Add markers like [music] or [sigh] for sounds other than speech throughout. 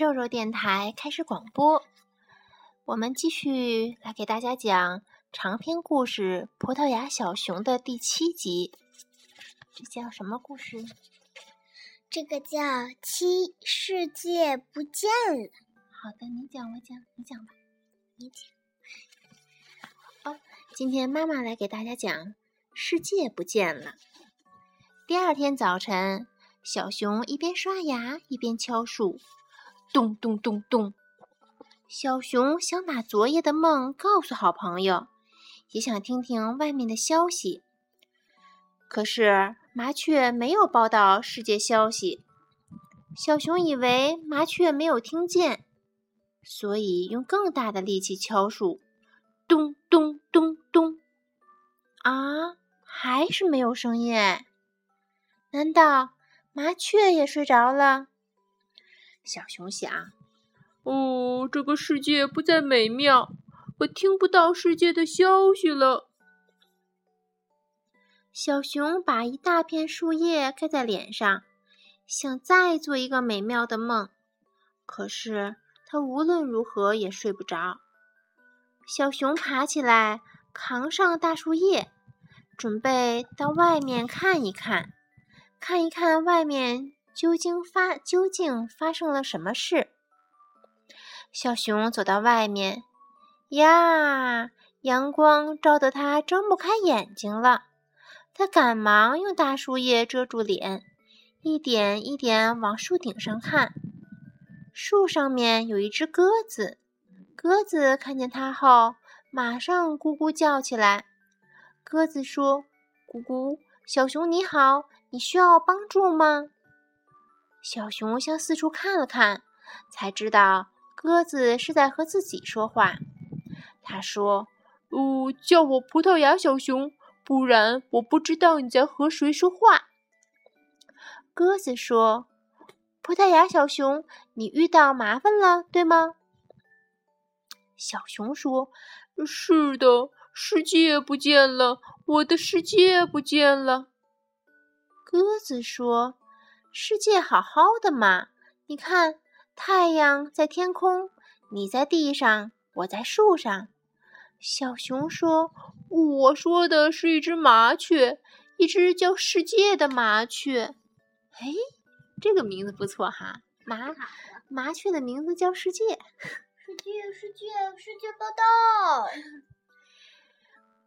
肉肉电台开始广播。我们继续来给大家讲长篇故事《葡萄牙小熊》的第七集。这叫什么故事？这个叫《七世界不见了》。好的，你讲，我讲，你讲吧，你讲。哦，今天妈妈来给大家讲《世界不见了》。第二天早晨，小熊一边刷牙一边敲树，咚咚咚咚。小熊想把昨夜的梦告诉好朋友，也想听听外面的消息。可是麻雀没有报道世界消息，小熊以为麻雀没有听见，所以用更大的力气敲树，咚咚咚咚。啊，还是没有声音。难道麻雀也睡着了？小熊想。哦，这个世界不再美妙，我听不到世界的消息了。小熊把一大片树叶盖在脸上，想再做一个美妙的梦，可是它无论如何也睡不着。小熊爬起来，扛上大树叶，准备到外面看一看，看一看外面究竟发究竟发生了什么事。小熊走到外面，呀，阳光照得它睁不开眼睛了。它赶忙用大树叶遮住脸，一点一点往树顶上看。树上面有一只鸽子，鸽子看见它后，马上咕咕叫起来。鸽子说：“咕咕，小熊你好，你需要帮助吗？”小熊向四处看了看，才知道。鸽子是在和自己说话。他说：“哦，叫我葡萄牙小熊，不然我不知道你在和谁说话。”鸽子说：“葡萄牙小熊，你遇到麻烦了，对吗？”小熊说：“是的，世界不见了，我的世界不见了。”鸽子说：“世界好好的嘛，你看。”太阳在天空，你在地上，我在树上。小熊说：“我说的是一只麻雀，一只叫世界的麻雀。”哎，这个名字不错哈，麻麻雀的名字叫世界。世界，世界，世界报道。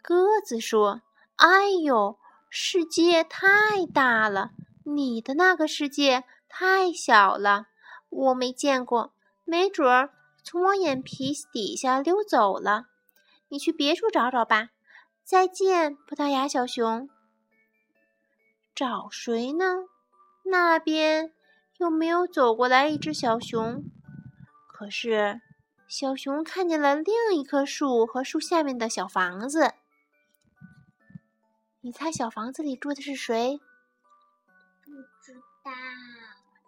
鸽子说：“哎呦，世界太大了，你的那个世界太小了。”我没见过，没准儿从我眼皮底下溜走了。你去别处找找吧。再见，葡萄牙小熊。找谁呢？那边又没有走过来一只小熊。可是，小熊看见了另一棵树和树下面的小房子。你猜小房子里住的是谁？不知道。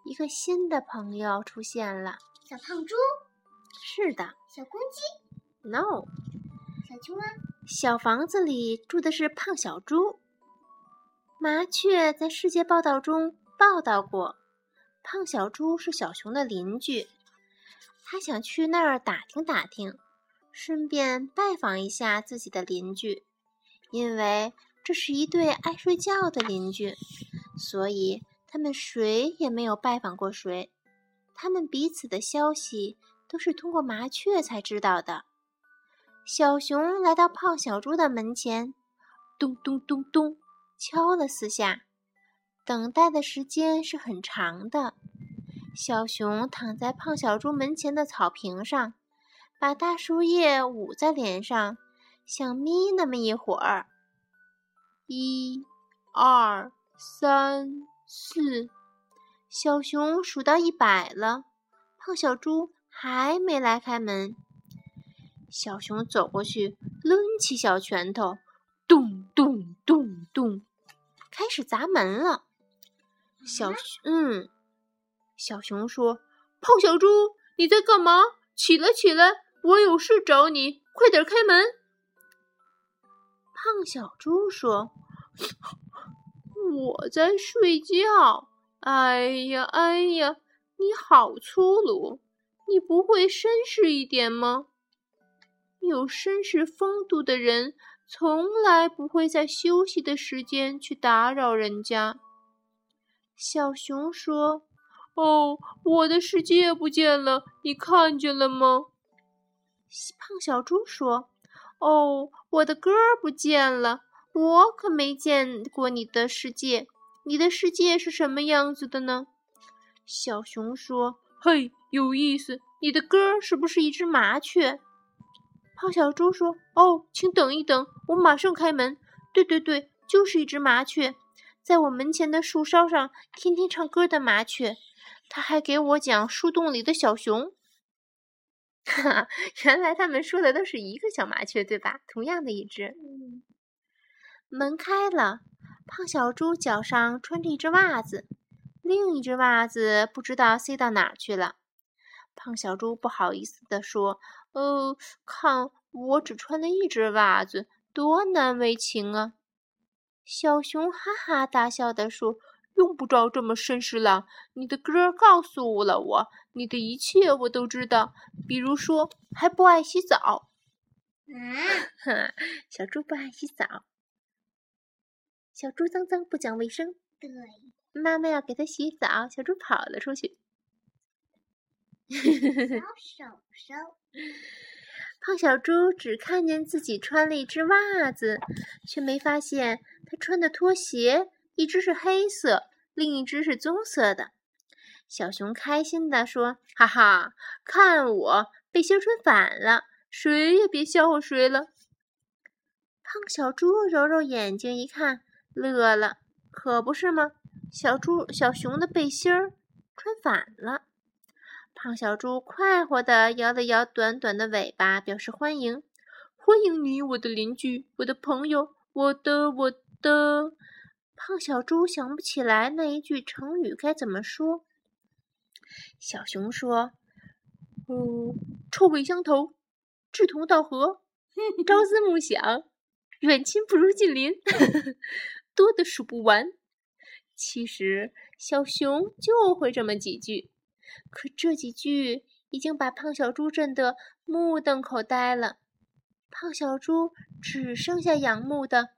一个新的朋友出现了，小胖猪。是的，小公鸡。No，小青蛙。小房子里住的是胖小猪。麻雀在世界报道中报道过，胖小猪是小熊的邻居，他想去那儿打听打听，顺便拜访一下自己的邻居，因为这是一对爱睡觉的邻居，所以。他们谁也没有拜访过谁，他们彼此的消息都是通过麻雀才知道的。小熊来到胖小猪的门前，咚咚咚咚敲了四下，等待的时间是很长的。小熊躺在胖小猪门前的草坪上，把大树叶捂在脸上，想眯那么一会儿。一、二、三。四，小熊数到一百了，胖小猪还没来开门。小熊走过去，抡起小拳头，咚咚咚咚，开始砸门了。小嗯，小熊说：“胖小猪，你在干嘛？起来，起来，我有事找你，快点开门。”胖小猪说。我在睡觉。哎呀，哎呀，你好粗鲁！你不会绅士一点吗？有绅士风度的人从来不会在休息的时间去打扰人家。小熊说：“哦，我的世界不见了，你看见了吗？”胖小猪说：“哦，我的歌不见了，我可没见过你的世界。你的世界是什么样子的呢？”小熊说：“嘿，有意思，你的歌是不是一只麻雀？”胖小猪说：“哦，请等一等，我马上开门。对对对，就是一只麻雀，在我门前的树梢上天天唱歌的麻雀。他还给我讲树洞里的小熊。[laughs] 哈哈，原来他们说的都是一个小麻雀，对吧？同样的一只。门开了，胖小猪脚上穿着一只袜子，另一只袜子不知道塞到哪儿去了。胖小猪不好意思地说。哦，看我只穿了一只袜子，多难为情啊！小熊哈哈大笑地说：“用不着这么绅士了。你的歌告诉了我，你的一切我都知道。比如说，还不爱洗澡。”啊，小猪不爱洗澡。小猪脏脏不讲卫生。对，妈妈要给它洗澡，小猪跑了出去。小 [laughs] 手手。胖小猪只看见自己穿了一只袜子，却没发现他穿的拖鞋一只是黑色，另一只是棕色的。小熊开心地说：“哈哈，看我背心穿反了，谁也别笑话谁了。”胖小猪揉揉眼睛一看，乐了：“可不是吗？小猪小熊的背心儿穿反了。”胖小猪快活地摇了摇短短的尾巴，表示欢迎。欢迎你，我的邻居，我的朋友，我的我的。胖小猪想不起来那一句成语该怎么说。小熊说：“哦，臭味相投，志同道合，朝思暮想，远亲不如近邻，[laughs] 多的数不完。”其实小熊就会这么几句。可这几句已经把胖小猪震得目瞪口呆了，胖小猪只剩下仰慕的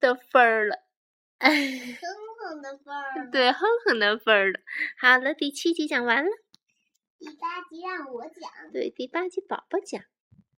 的份儿了，哼哼的份儿。对，哼哼的份儿了。好了，第七集讲完了，第八集让我讲。对，第八集宝宝讲。